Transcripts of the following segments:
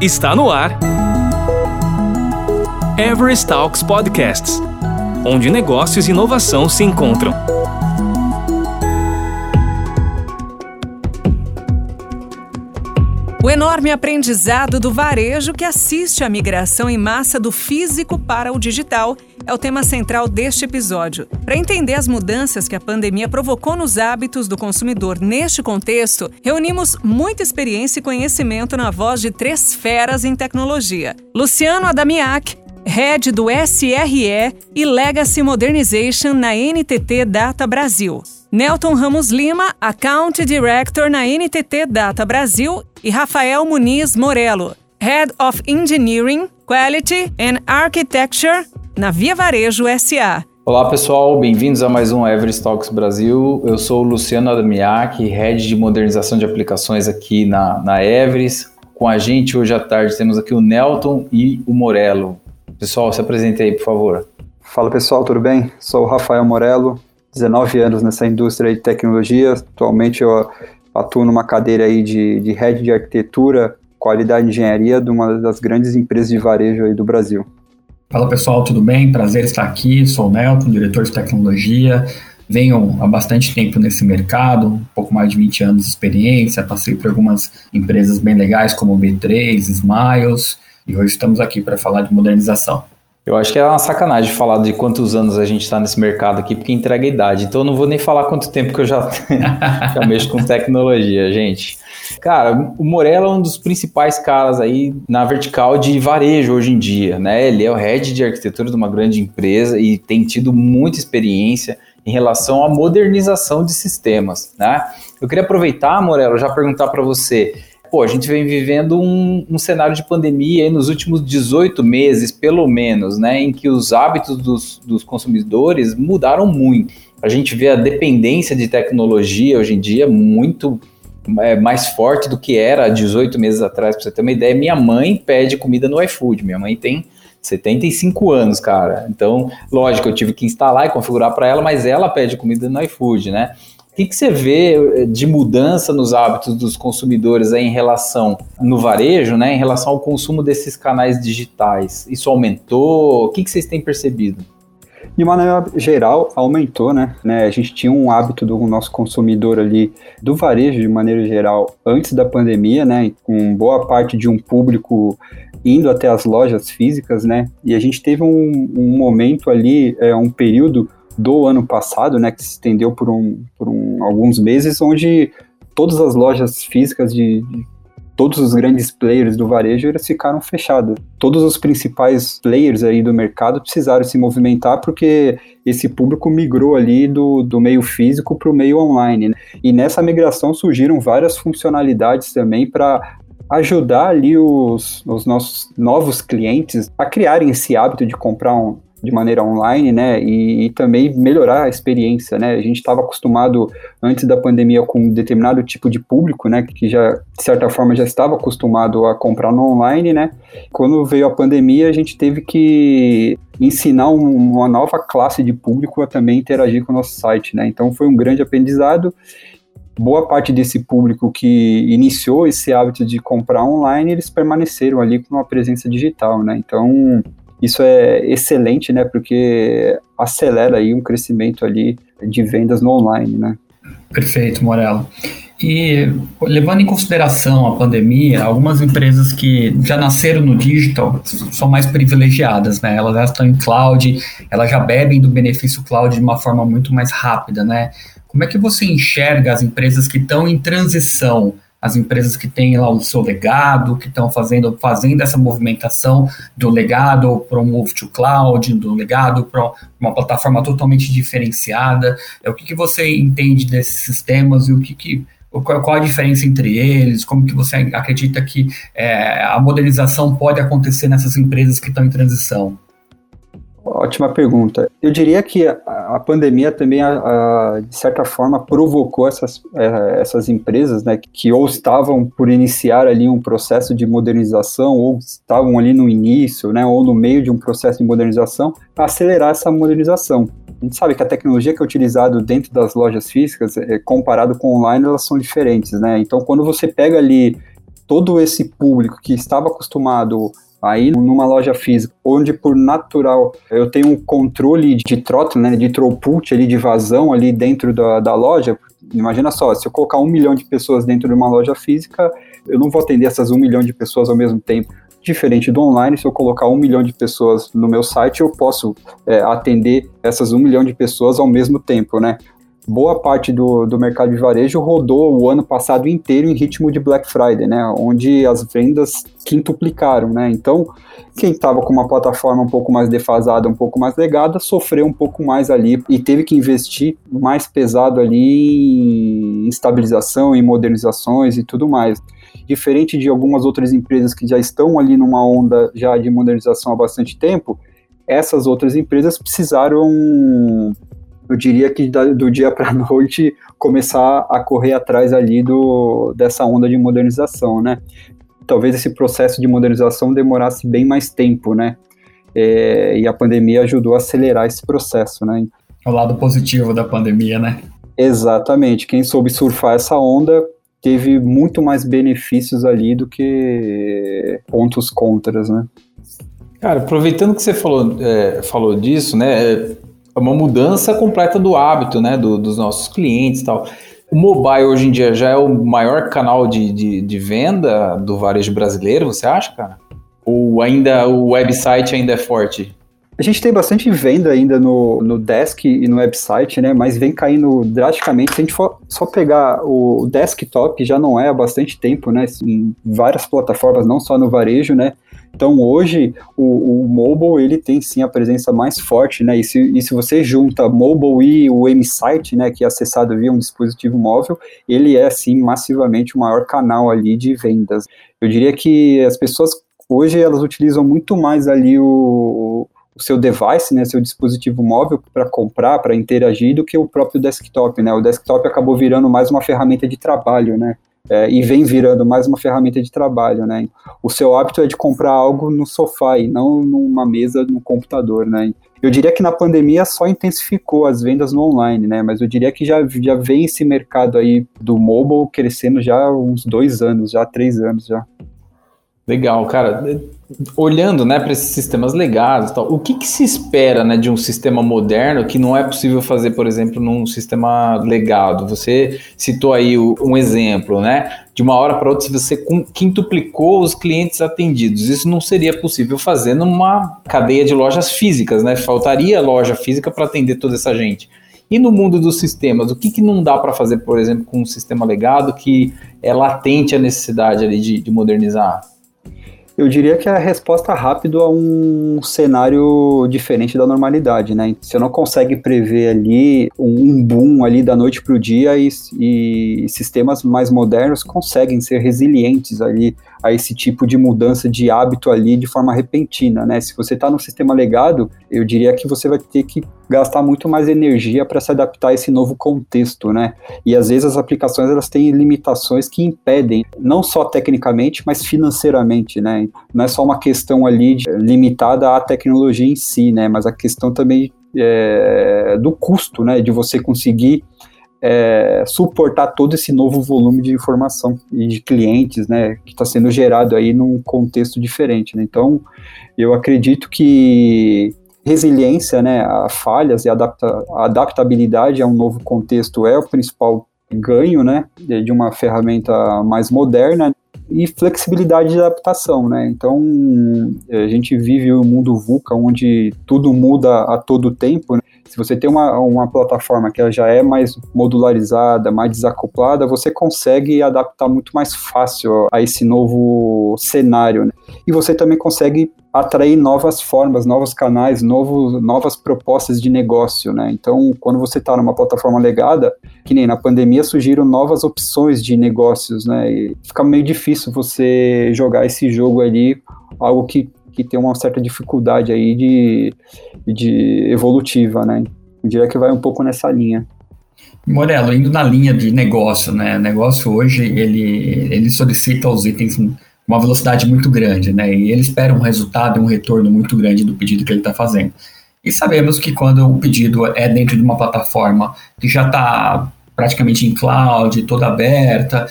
Está no ar. Everest Talks Podcasts onde negócios e inovação se encontram. O enorme aprendizado do varejo que assiste à migração em massa do físico para o digital é o tema central deste episódio. Para entender as mudanças que a pandemia provocou nos hábitos do consumidor neste contexto, reunimos muita experiência e conhecimento na voz de três feras em tecnologia. Luciano Adamiak, Head do SRE e Legacy Modernization na NTT Data Brasil. Nelton Ramos Lima, Account Director na NTT Data Brasil e Rafael Muniz Morello, Head of Engineering, Quality and Architecture na Via Varejo SA. Olá pessoal, bem-vindos a mais um Everest Talks Brasil. Eu sou o Luciano Adamiak, Head de Modernização de Aplicações aqui na, na Everest. Com a gente hoje à tarde temos aqui o Nelton e o Morello. Pessoal, se apresente aí, por favor. Fala pessoal, tudo bem? Sou o Rafael Morello, 19 anos nessa indústria de tecnologia. Atualmente eu atuo numa cadeira aí de, de head de arquitetura, qualidade e engenharia de uma das grandes empresas de varejo aí do Brasil. Fala pessoal, tudo bem? Prazer estar aqui. Sou o Nelton, diretor de tecnologia. Venho há bastante tempo nesse mercado, um pouco mais de 20 anos de experiência. Passei por algumas empresas bem legais como B3, Smiles e hoje estamos aqui para falar de modernização. Eu acho que é uma sacanagem falar de quantos anos a gente está nesse mercado aqui, porque entrega idade. Então eu não vou nem falar quanto tempo que eu já, já mexo com tecnologia, gente. Cara, o Morello é um dos principais caras aí na vertical de varejo hoje em dia, né? Ele é o head de arquitetura de uma grande empresa e tem tido muita experiência em relação à modernização de sistemas, né? Eu queria aproveitar, Morello, já perguntar para você, pô, a gente vem vivendo um, um cenário de pandemia aí nos últimos 18 meses, pelo menos, né, em que os hábitos dos, dos consumidores mudaram muito. A gente vê a dependência de tecnologia hoje em dia muito mais forte do que era 18 meses atrás, para você ter uma ideia. Minha mãe pede comida no iFood, minha mãe tem 75 anos, cara. Então, lógico, eu tive que instalar e configurar para ela, mas ela pede comida no iFood, né? O que, que você vê eh, de mudança nos hábitos dos consumidores em relação no varejo, né, em relação ao consumo desses canais digitais? Isso aumentou? O que, que vocês têm percebido? De maneira geral, aumentou, né? né? A gente tinha um hábito do nosso consumidor ali, do varejo de maneira geral, antes da pandemia, né? Com boa parte de um público indo até as lojas físicas, né? E a gente teve um, um momento ali, é, um período do ano passado, né, que se estendeu por, um, por um, alguns meses, onde todas as lojas físicas de, de todos os grandes players do varejo eles ficaram fechados. Todos os principais players aí do mercado precisaram se movimentar porque esse público migrou ali do, do meio físico para o meio online. Né? E nessa migração surgiram várias funcionalidades também para ajudar ali os, os nossos novos clientes a criarem esse hábito de comprar um, de maneira online, né, e, e, também melhorar a experiência, né, a gente estava acostumado antes da pandemia com um determinado tipo de público, né, que já, de certa forma, já estava acostumado a comprar no online, né, quando veio a pandemia a gente teve que ensinar um, uma nova classe de público a também interagir com o nosso site, né, então foi um grande aprendizado. Boa parte desse público que iniciou esse hábito de comprar online, eles permaneceram ali com uma presença digital, né? Então, isso é excelente, né? Porque acelera aí um crescimento ali de vendas no online, né? Perfeito, Morello. E levando em consideração a pandemia, algumas empresas que já nasceram no digital são mais privilegiadas, né? Elas já estão em cloud, elas já bebem do benefício cloud de uma forma muito mais rápida, né? Como é que você enxerga as empresas que estão em transição as empresas que têm lá o seu legado, que estão fazendo, fazendo essa movimentação do legado para um move to cloud, do legado para uma plataforma totalmente diferenciada. É, o que, que você entende desses sistemas e o que, que qual, qual a diferença entre eles? Como que você acredita que é, a modernização pode acontecer nessas empresas que estão em transição? Ótima pergunta. Eu diria que a, a pandemia também, a, a, de certa forma, provocou essas, é, essas empresas, né, que ou estavam por iniciar ali um processo de modernização, ou estavam ali no início, né, ou no meio de um processo de modernização, a acelerar essa modernização. A gente sabe que a tecnologia que é utilizada dentro das lojas físicas, é, comparado com online, elas são diferentes, né? Então, quando você pega ali todo esse público que estava acostumado Aí, numa loja física, onde por natural eu tenho um controle de throttle, né, de throughput ali, de vazão ali dentro da, da loja, imagina só, se eu colocar um milhão de pessoas dentro de uma loja física, eu não vou atender essas um milhão de pessoas ao mesmo tempo. Diferente do online, se eu colocar um milhão de pessoas no meu site, eu posso é, atender essas um milhão de pessoas ao mesmo tempo, né? Boa parte do, do mercado de varejo rodou o ano passado inteiro em ritmo de Black Friday, né? Onde as vendas quintuplicaram, né? Então, quem estava com uma plataforma um pouco mais defasada, um pouco mais legada, sofreu um pouco mais ali e teve que investir mais pesado ali em estabilização, em modernizações e tudo mais. Diferente de algumas outras empresas que já estão ali numa onda já de modernização há bastante tempo, essas outras empresas precisaram eu diria que do dia para a noite começar a correr atrás ali do, dessa onda de modernização, né? Talvez esse processo de modernização demorasse bem mais tempo, né? É, e a pandemia ajudou a acelerar esse processo, né? O lado positivo da pandemia, né? Exatamente. Quem soube surfar essa onda teve muito mais benefícios ali do que pontos contras, né? Cara, aproveitando que você falou, é, falou disso, né? Uma mudança completa do hábito, né, do, dos nossos clientes e tal. O mobile hoje em dia já é o maior canal de, de, de, venda do varejo brasileiro, você acha, cara? Ou ainda o website ainda é forte? A gente tem bastante venda ainda no, no desk e no website, né? Mas vem caindo drasticamente. Se a gente for só pegar o desktop, já não é há bastante tempo, né? Em várias plataformas, não só no varejo, né? Então hoje o, o, mobile ele tem sim a presença mais forte, né? E se, e se você junta mobile e o M-Site, né, que é acessado via um dispositivo móvel, ele é sim massivamente o maior canal ali de vendas. Eu diria que as pessoas hoje elas utilizam muito mais ali o, o seu device, né, seu dispositivo móvel para comprar, para interagir, do que o próprio desktop, né? O desktop acabou virando mais uma ferramenta de trabalho, né? É, e vem virando mais uma ferramenta de trabalho, né? O seu hábito é de comprar algo no sofá e não numa mesa no computador, né? Eu diria que na pandemia só intensificou as vendas no online, né? Mas eu diria que já, já vem esse mercado aí do mobile crescendo já há uns dois anos, já há três anos já. Legal, cara. Olhando, né, para esses sistemas legados, tal, o que, que, se espera, né, de um sistema moderno que não é possível fazer, por exemplo, num sistema legado? Você citou aí um exemplo, né? De uma hora para outra, se você quintuplicou os clientes atendidos, isso não seria possível fazer numa cadeia de lojas físicas, né? Faltaria loja física para atender toda essa gente. E no mundo dos sistemas, o que, que não dá para fazer, por exemplo, com um sistema legado que é latente a necessidade ali de, de modernizar? Eu diria que é a resposta rápida a um cenário diferente da normalidade, né? Você não consegue prever ali um boom ali da noite para o dia e, e sistemas mais modernos conseguem ser resilientes ali a esse tipo de mudança de hábito ali de forma repentina, né? Se você está no sistema legado, eu diria que você vai ter que gastar muito mais energia para se adaptar a esse novo contexto, né? E às vezes as aplicações elas têm limitações que impedem, não só tecnicamente, mas financeiramente, né? Não é só uma questão ali de, limitada à tecnologia em si, né? Mas a questão também é, do custo, né? De você conseguir é, suportar todo esse novo volume de informação e de clientes, né, que está sendo gerado aí num contexto diferente. Né? Então, eu acredito que resiliência, né, a falhas e adapta, adaptabilidade a um novo contexto é o principal ganho, né, de uma ferramenta mais moderna e flexibilidade de adaptação, né? Então, a gente vive um mundo VUCA onde tudo muda a todo tempo, né? Se você tem uma, uma plataforma que ela já é mais modularizada, mais desacoplada, você consegue adaptar muito mais fácil a esse novo cenário. Né? E você também consegue atrair novas formas, novos canais, novo, novas propostas de negócio, né? Então, quando você está numa plataforma legada, que nem na pandemia surgiram novas opções de negócios, né? E fica meio difícil você jogar esse jogo ali, algo que que tem uma certa dificuldade aí de, de evolutiva, né? Eu diria que vai um pouco nessa linha. Morello, indo na linha de negócio, né? O negócio hoje, ele, ele solicita os itens uma velocidade muito grande, né? E ele espera um resultado, um retorno muito grande do pedido que ele está fazendo. E sabemos que quando o pedido é dentro de uma plataforma que já está praticamente em cloud, toda aberta,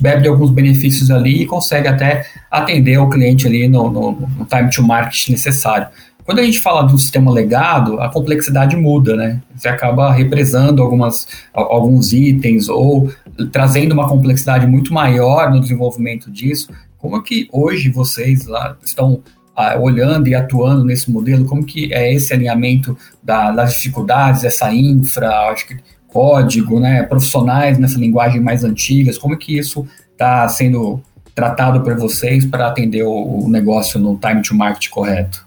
bebe de alguns benefícios ali e consegue até atender o cliente ali no, no, no time to market necessário. Quando a gente fala do sistema legado, a complexidade muda, né? Você acaba represando algumas, alguns itens ou trazendo uma complexidade muito maior no desenvolvimento disso. Como é que hoje vocês lá estão ah, olhando e atuando nesse modelo? Como que é esse alinhamento da, das dificuldades, essa infra, acho que código, né, profissionais nessa linguagem mais antigas? Como é que isso está sendo tratado por vocês para atender o, o negócio no time to market correto?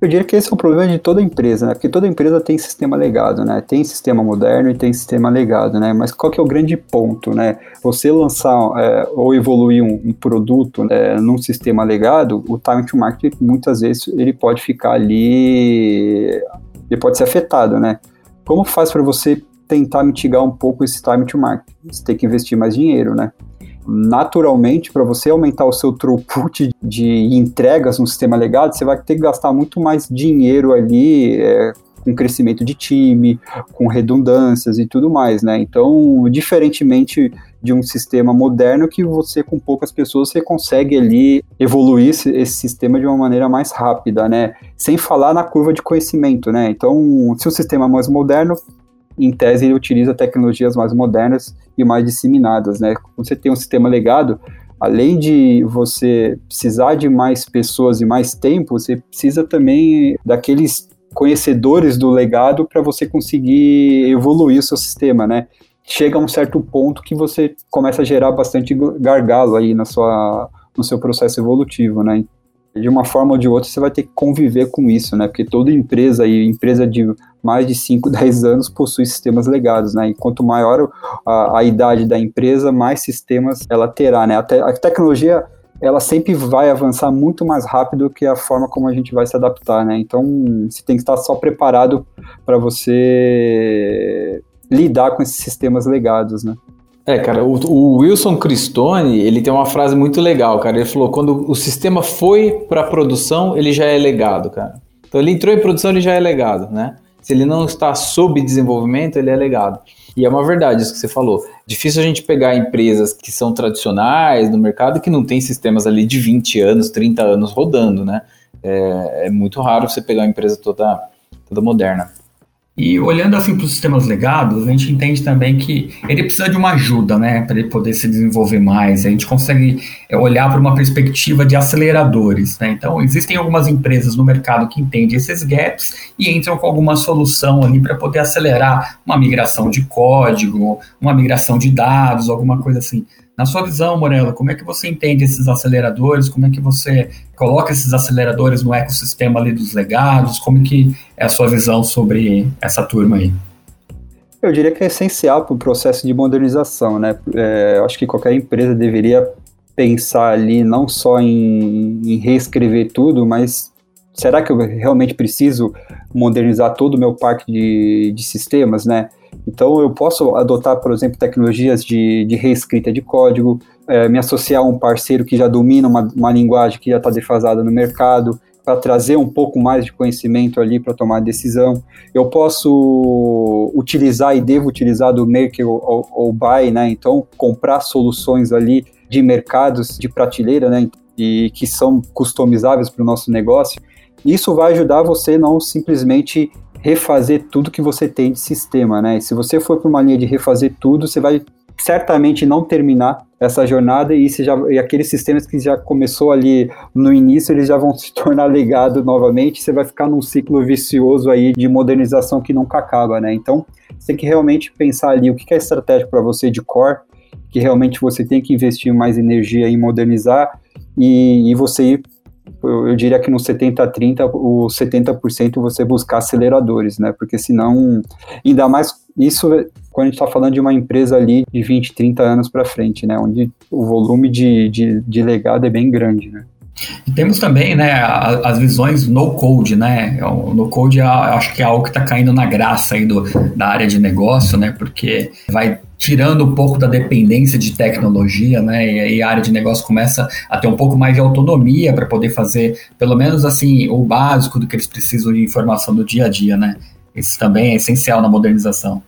Eu diria que esse é um problema de toda empresa, né? Porque toda empresa tem sistema legado, né? Tem sistema moderno e tem sistema legado, né? Mas qual que é o grande ponto, né? Você lançar é, ou evoluir um, um produto é, num sistema legado, o time to market muitas vezes ele pode ficar ali, ele pode ser afetado, né? Como faz para você tentar mitigar um pouco esse time to market? Você tem que investir mais dinheiro, né? Naturalmente, para você aumentar o seu throughput de entregas no sistema legado, você vai ter que gastar muito mais dinheiro ali é, com crescimento de time, com redundâncias e tudo mais, né? Então, diferentemente de um sistema moderno que você com poucas pessoas você consegue ali evoluir esse, esse, sistema de uma maneira mais rápida, né? Sem falar na curva de conhecimento, né? Então, se o sistema é mais moderno, em tese, ele utiliza tecnologias mais modernas e mais disseminadas, né? Quando você tem um sistema legado, além de você precisar de mais pessoas e mais tempo, você precisa também daqueles conhecedores do legado para você conseguir evoluir o seu sistema, né? Chega a um certo ponto que você começa a gerar bastante gargalo aí na sua, no seu processo evolutivo, né? De uma forma ou de outra você vai ter que conviver com isso, né? Porque toda empresa e empresa de mais de 5, 10 anos possui sistemas legados, né? E quanto maior a, a idade da empresa, mais sistemas ela terá, né? A, te, a tecnologia ela sempre vai avançar muito mais rápido que a forma como a gente vai se adaptar, né? Então, você tem que estar só preparado para você lidar com esses sistemas legados, né? É, cara, o, o, Wilson Cristone, ele tem uma frase muito legal, cara. Ele falou: quando o sistema foi para produção, ele já é legado, cara. Então ele entrou em produção, ele já é legado, né? Se ele não está sob desenvolvimento, ele é legado. E é uma verdade isso que você falou. Difícil a gente pegar empresas que são tradicionais no mercado que não tem sistemas ali de 20 anos, 30 anos rodando, né? É, é muito raro você pegar uma empresa toda, toda moderna. E olhando assim para os sistemas legados, a gente entende também que ele precisa de uma ajuda, né, para ele poder se desenvolver mais. A gente consegue é, olhar para uma perspectiva de aceleradores, né? Então, existem algumas empresas no mercado que entendem esses gaps e entram com alguma solução ali para poder acelerar uma migração de código, uma migração de dados, alguma coisa assim. Na sua visão, Morello, como é que você entende esses aceleradores? Como é que você coloca esses aceleradores no ecossistema ali dos legados? Como é que é a sua visão sobre essa turma aí? Eu diria que é essencial para o processo de modernização, né? É, acho que qualquer empresa deveria pensar ali não só em, em reescrever tudo, mas será que eu realmente preciso modernizar todo o meu parque de, de sistemas, né? Então, eu posso adotar, por exemplo, tecnologias de, de reescrita de código, é, me associar a um parceiro que já domina uma, uma linguagem que já está defasada no mercado, para trazer um pouco mais de conhecimento ali para tomar decisão. Eu posso utilizar e devo utilizar do make ou, ou buy, né? Então, comprar soluções ali de mercados de prateleira, né? E que são customizáveis para o nosso negócio. Isso vai ajudar você não simplesmente refazer tudo que você tem de sistema, né? E se você for para uma linha de refazer tudo, você vai certamente não terminar essa jornada e, já, e aqueles sistemas que já começou ali no início, eles já vão se tornar legado novamente, você vai ficar num ciclo vicioso aí de modernização que nunca acaba, né? Então, você tem que realmente pensar ali o que é estratégico para você de core, que realmente você tem que investir mais energia em modernizar e, e você ir eu, diria que no 70-30, o 70% você buscar aceleradores, né? Porque senão, ainda mais isso quando a gente está falando de uma empresa ali de 20, 30 anos para frente, né? Onde o volume de, de, de legado é bem grande, né? E temos também né, as visões no code, né? O no code acho que é algo que está caindo na graça aí do, da área de negócio, né? Porque vai tirando um pouco da dependência de tecnologia, né? E aí a área de negócio começa a ter um pouco mais de autonomia para poder fazer, pelo menos assim, o básico do que eles precisam de informação do dia a dia, né? Isso também é essencial na modernização.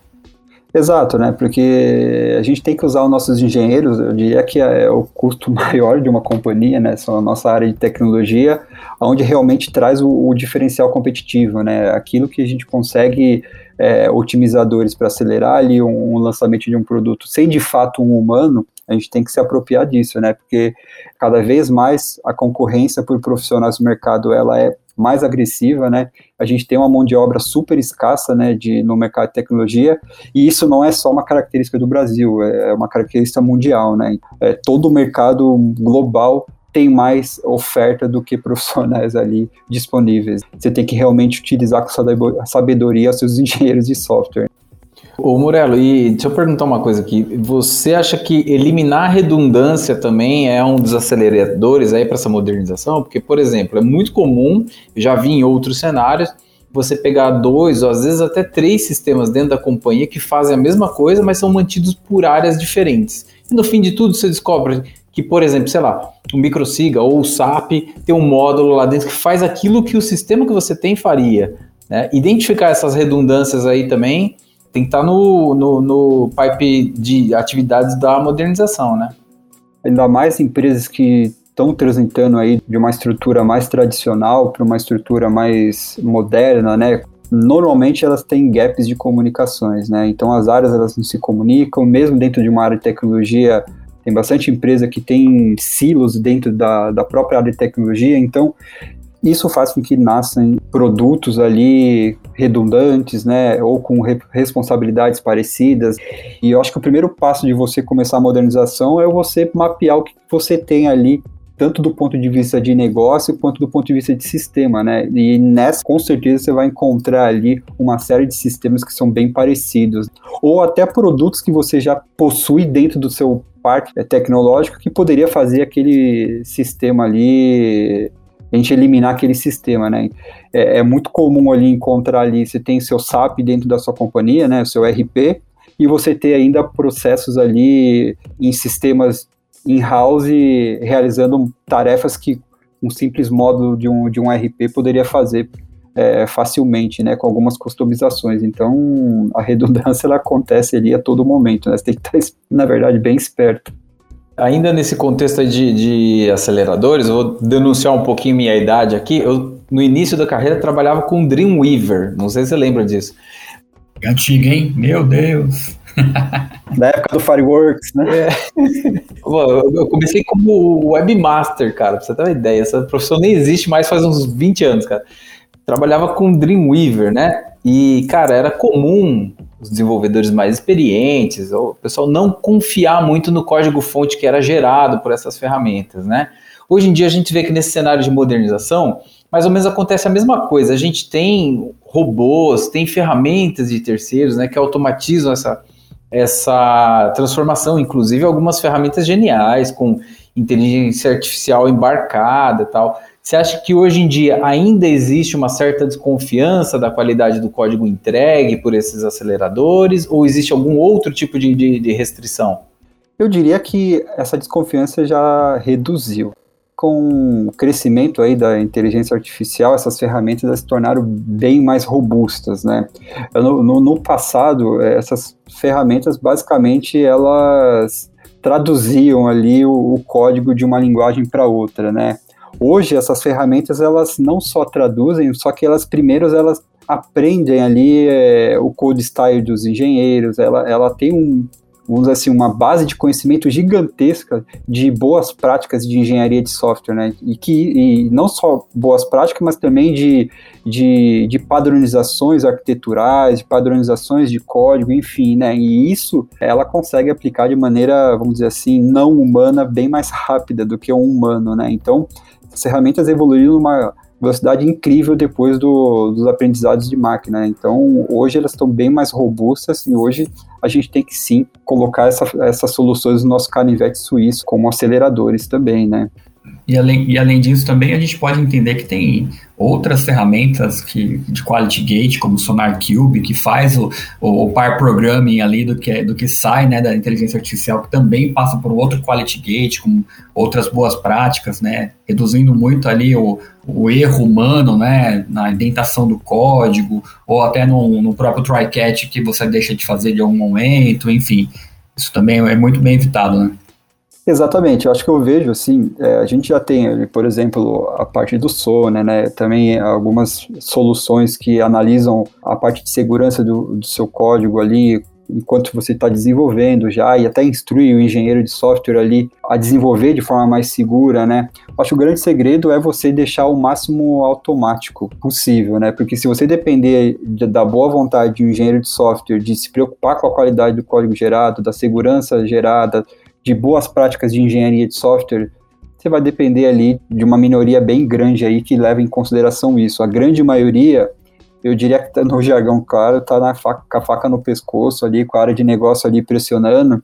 Exato, né? Porque a gente tem que usar os nossos engenheiros, eu diria que é o custo maior de uma companhia, né? São a nossa área de tecnologia, onde realmente traz o, o diferencial competitivo, né? Aquilo que a gente consegue é, otimizadores para acelerar ali um, um, lançamento de um produto sem de fato um humano, a gente tem que se apropriar disso, né? Porque cada vez mais a concorrência por profissionais do mercado ela é mais agressiva, né? A gente tem uma mão de obra super escassa, né, de, no mercado de tecnologia, e isso não é só uma característica do Brasil, é uma característica mundial, né? É, todo o mercado global tem mais oferta do que profissionais ali disponíveis. Você tem que realmente utilizar com sabedoria seus engenheiros de software. Ô Murelo, e deixa eu perguntar uma coisa aqui. Você acha que eliminar a redundância também é um dos aceleradores aí para essa modernização? Porque, por exemplo, é muito comum, já vi em outros cenários, você pegar dois ou às vezes até três sistemas dentro da companhia que fazem a mesma coisa, mas são mantidos por áreas diferentes. E no fim de tudo você descobre que, por exemplo, sei lá, o MicroSiga ou o SAP tem um módulo lá dentro que faz aquilo que o sistema que você tem faria. Né? Identificar essas redundâncias aí também tem que estar tá no, no, no pipe de atividades da modernização, né? Ainda mais empresas que estão transitando aí de uma estrutura mais tradicional para uma estrutura mais moderna, né? Normalmente elas têm gaps de comunicações, né? Então as áreas elas não se comunicam, mesmo dentro de uma área de tecnologia, tem bastante empresa que tem silos dentro da, da própria área de tecnologia, então isso faz com que nasçam produtos ali redundantes, né, ou com re responsabilidades parecidas. E eu acho que o primeiro passo de você começar a modernização é você mapear o que você tem ali tanto do ponto de vista de negócio quanto do ponto de vista de sistema, né? E nessa, com certeza, você vai encontrar ali uma série de sistemas que são bem parecidos, ou até produtos que você já possui dentro do seu parque tecnológico que poderia fazer aquele sistema ali a gente eliminar aquele sistema, né? É, é, muito comum ali encontrar ali, você tem seu SAP dentro da sua companhia, né? O seu RP, e você ter ainda processos ali em sistemas in-house realizando tarefas que um simples módulo de um, de um RP poderia fazer é, facilmente, né, com algumas customizações. Então, a redundância ela acontece ali a todo momento, né? Você tem que estar, na verdade, bem esperto. Ainda nesse contexto de, de aceleradores, eu vou denunciar um pouquinho minha idade aqui. Eu, no início da carreira, trabalhava com Dreamweaver. Não sei se você lembra disso. Antiga, hein? Meu Deus! da época do Fireworks, né? É. eu comecei como webmaster, cara, pra você ter uma ideia. Essa profissão nem existe mais faz uns 20 anos, cara. Trabalhava com Dreamweaver, né? E, cara, era comum os desenvolvedores mais experientes, o pessoal não confiar muito no código-fonte que era gerado por essas ferramentas, né? Hoje em dia a gente vê que nesse cenário de modernização, mais ou menos acontece a mesma coisa. A gente tem robôs, tem ferramentas de terceiros, né, que automatizam essa, essa transformação, inclusive algumas ferramentas geniais com inteligência artificial embarcada e tal. Você acha que hoje em dia ainda existe uma certa desconfiança da qualidade do código entregue por esses aceleradores ou existe algum outro tipo de, de, de restrição? Eu diria que essa desconfiança já reduziu. Com o crescimento aí da inteligência artificial, essas ferramentas se tornaram bem mais robustas, né? No, no, no passado, essas ferramentas basicamente elas traduziam ali o, o código de uma linguagem para outra, né? Hoje essas ferramentas elas não só traduzem, só que elas primeiros elas aprendem ali é, o code style dos engenheiros, ela, ela tem um, vamos dizer assim, uma base de conhecimento gigantesca de boas práticas de engenharia de software, né? E que e não só boas práticas, mas também de, de, de padronizações arquiteturais, de padronizações de código, enfim, né? E isso ela consegue aplicar de maneira, vamos dizer assim, não humana, bem mais rápida do que um humano, né? Então, as ferramentas evoluíram numa velocidade incrível depois do, dos aprendizados de máquina. Né? Então, hoje elas estão bem mais robustas e hoje a gente tem que sim colocar essa, essas soluções no nosso canivete suíço como aceleradores também, né? E além, e além disso, também a gente pode entender que tem outras ferramentas que, de Quality Gate, como o Sonar Cube, que faz o, o, par programming ali do que, do que sai né, da inteligência artificial, que também passa por outro Quality Gate, com outras boas práticas, né, reduzindo muito ali o, o erro humano né, na indentação do código, ou até no, no próprio try catch que você deixa de fazer de algum momento, enfim. Isso também é muito bem evitado, né? Exatamente, eu acho que eu vejo assim, é, a gente já tem, por exemplo, a parte do sono, né, também algumas soluções que analisam a parte de segurança do, do seu código ali, enquanto você está desenvolvendo já, e até instrui o engenheiro de software ali a desenvolver de forma mais segura, né. Acho que o grande segredo é você deixar o máximo automático possível, né, porque se você depender de, da boa vontade de um engenheiro de software, de se preocupar com a qualidade do código gerado, da segurança gerada, de boas práticas de engenharia de software, você vai depender ali de uma minoria bem grande aí que leva em consideração isso. A grande maioria, eu diria que tá no jargão claro, está na faca, com a faca no pescoço ali, com a área de negócio ali pressionando.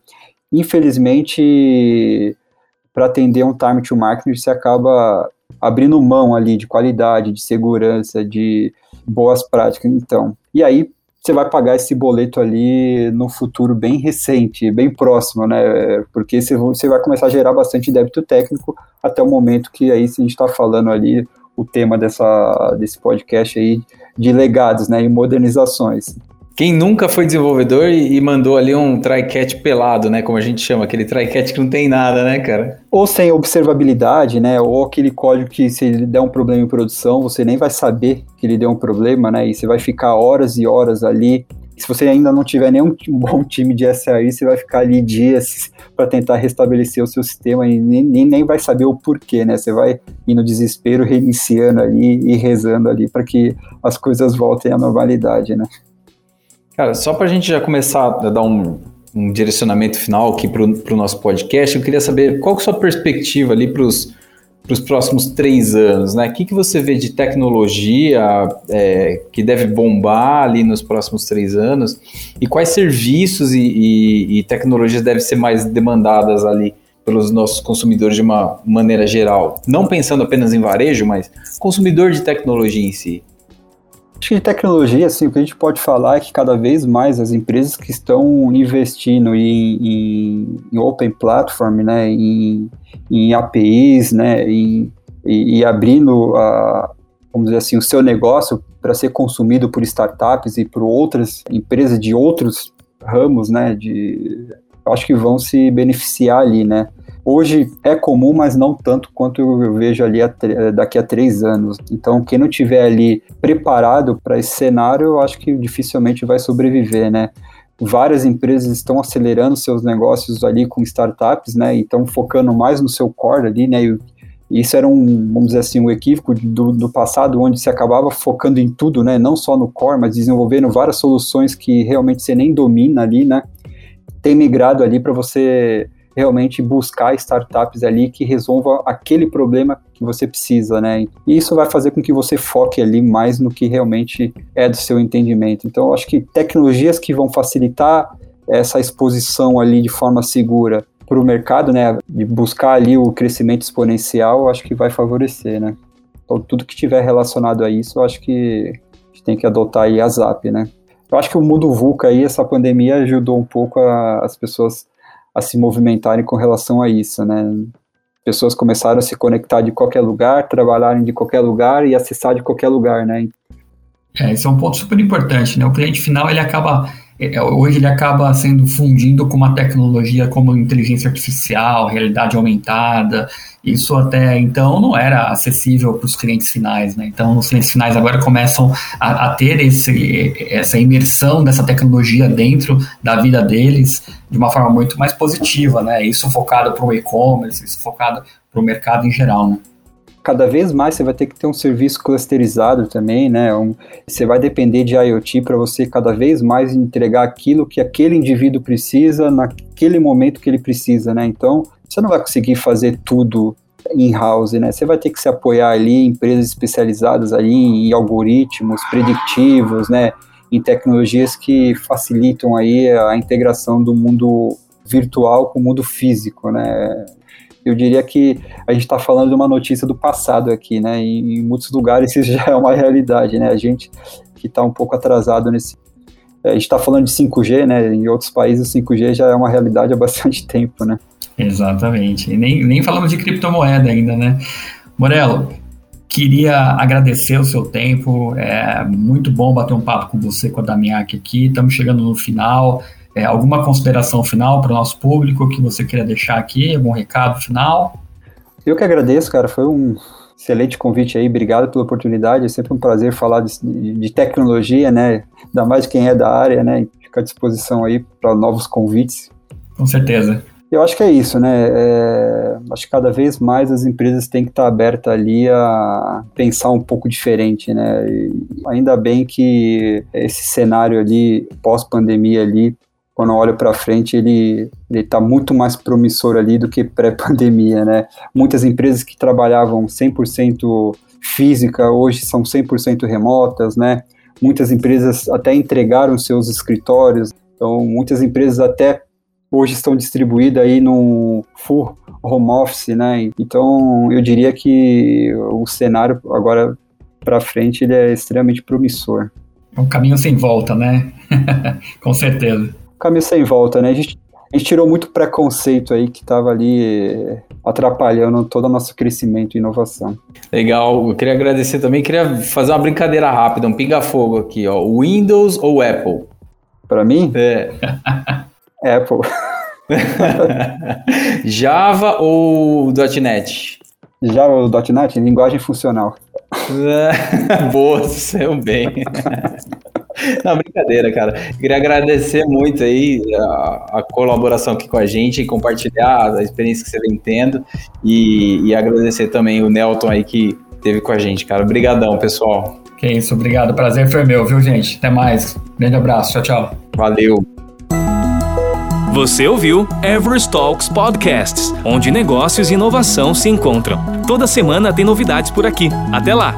Infelizmente, para atender um time to market, você acaba abrindo mão ali de qualidade, de segurança, de boas práticas. Então, e aí você vai pagar esse boleto ali no futuro bem recente, bem próximo, né? Porque você vai começar a gerar bastante débito técnico até o momento que aí a gente está falando ali o tema dessa, desse podcast aí de legados, né? E modernizações. Quem nunca foi desenvolvedor e, mandou ali um try-catch pelado, né? Como a gente chama, aquele try-catch que não tem nada, né, cara? Ou sem observabilidade, né? Ou aquele código que se ele der um problema em produção, você nem vai saber que ele deu um problema, né? E você vai ficar horas e horas ali. Se você ainda não tiver nenhum bom time de SAI, você vai ficar ali dias para tentar restabelecer o seu sistema e nem, nem vai saber o porquê, né? Você vai ir no desespero, reiniciando ali e rezando ali para que as coisas voltem à normalidade, né? Cara, só para a gente já começar a dar um, um direcionamento final aqui para o nosso podcast, eu queria saber qual que é a sua perspectiva ali para os próximos três anos, né? O que, que você vê de tecnologia é, que deve bombar ali nos próximos três anos e quais serviços e, e, e tecnologias devem ser mais demandadas ali pelos nossos consumidores de uma maneira geral? Não pensando apenas em varejo, mas consumidor de tecnologia em si. Acho que de tecnologia, assim, o que a gente pode falar é que cada vez mais as empresas que estão investindo em, em, em open platform, né, em, em APIs, né, e, e abrindo, a, vamos dizer assim, o seu negócio para ser consumido por startups e por outras empresas de outros ramos, né, de, acho que vão se beneficiar ali, né hoje é comum, mas não tanto quanto eu vejo ali a daqui a três anos. Então, quem não tiver ali preparado para esse cenário, eu acho que dificilmente vai sobreviver, né? Várias empresas estão acelerando seus negócios ali com startups, né? E estão focando mais no seu core ali, né? E isso era um, vamos dizer assim, um equívoco do, do passado, onde se acabava focando em tudo, né? Não só no core, mas desenvolvendo várias soluções que realmente você nem domina ali, né? Tem migrado ali para você realmente buscar startups ali que resolvam aquele problema que você precisa, né? E isso vai fazer com que você foque ali mais no que realmente é do seu entendimento. Então, eu acho que tecnologias que vão facilitar essa exposição ali de forma segura para o mercado, né? De buscar ali o crescimento exponencial, acho que vai favorecer, né? Então, tudo que tiver relacionado a isso, eu acho que a gente tem que adotar aí a ZAP, né? Eu acho que o mundo VUCA aí, essa pandemia ajudou um pouco a, as pessoas a se movimentarem com relação a isso, né? Pessoas começaram a se conectar de qualquer lugar, trabalharem de qualquer lugar e acessar de qualquer lugar, né? É, esse é um ponto super importante, né? O cliente final, ele acaba hoje ele acaba sendo fundido com uma tecnologia como inteligência artificial, realidade aumentada. Isso até então não era acessível para os clientes finais, né? Então os clientes finais agora começam a, a, ter esse, essa imersão dessa tecnologia dentro da vida deles de uma forma muito mais positiva, né? Isso focado para o e-commerce, isso focado para o mercado em geral, né? Cada vez mais você vai ter que ter um serviço clusterizado também, né? Um, você vai depender de IoT para você cada vez mais entregar aquilo que aquele indivíduo precisa naquele momento que ele precisa, né? Então, você não vai conseguir fazer tudo in-house, né? Você vai ter que se apoiar ali em empresas especializadas ali em algoritmos predictivos, né? Em tecnologias que facilitam aí a integração do mundo virtual com o mundo físico, né? Eu diria que a gente está falando de uma notícia do passado aqui, né? E em muitos lugares isso já é uma realidade, né? A gente que está um pouco atrasado nesse. A gente está falando de 5G, né? Em outros países, o 5G já é uma realidade há bastante tempo, né? Exatamente. E nem, nem falamos de criptomoeda ainda, né? Morelo, queria agradecer o seu tempo. É muito bom bater um papo com você, com a Damiac aqui. Estamos chegando no final. É, alguma consideração final para o nosso público que você queira deixar aqui? Algum recado final? Eu que agradeço, cara. Foi um excelente convite aí. Obrigado pela oportunidade. É sempre um prazer falar de, de tecnologia, né? Ainda mais quem é da área, né? Fica à disposição aí para novos convites. Com certeza. Eu acho que é isso, né? É, acho que cada vez mais as empresas têm que estar abertas ali a pensar um pouco diferente, né? E ainda bem que esse cenário ali, pós-pandemia ali, quando eu olho para frente, ele está muito mais promissor ali do que pré-pandemia, né? Muitas empresas que trabalhavam 100% física hoje são 100% remotas, né? Muitas empresas até entregaram seus escritórios, então muitas empresas até hoje estão distribuídas aí no full home office, né? Então eu diria que o cenário agora para frente ele é extremamente promissor. É um caminho sem volta, né? Com certeza caminho sem volta, né? A gente, a gente tirou muito preconceito aí que estava ali eh, atrapalhando todo o nosso crescimento e inovação. Legal, eu queria agradecer também, queria fazer uma brincadeira rápida, um pinga-fogo aqui, ó. Windows ou Apple? Para mim? É. Apple. Java ou .NET? Java ou .NET? Linguagem funcional. Boa, seu bem. Não, brincadeira, cara. Queria agradecer muito aí a, a, colaboração aqui com a gente e compartilhar a experiência que você vem tendo e, e agradecer também o Nelton aí que teve com a gente, cara. Obrigadão, pessoal. Que isso, obrigado. Prazer foi meu, viu, gente? Até mais. Grande abraço. Tchau, tchau. Valeu. Você ouviu Everest Talks Podcasts, onde negócios e inovação se encontram. Toda semana tem novidades por aqui. Até lá!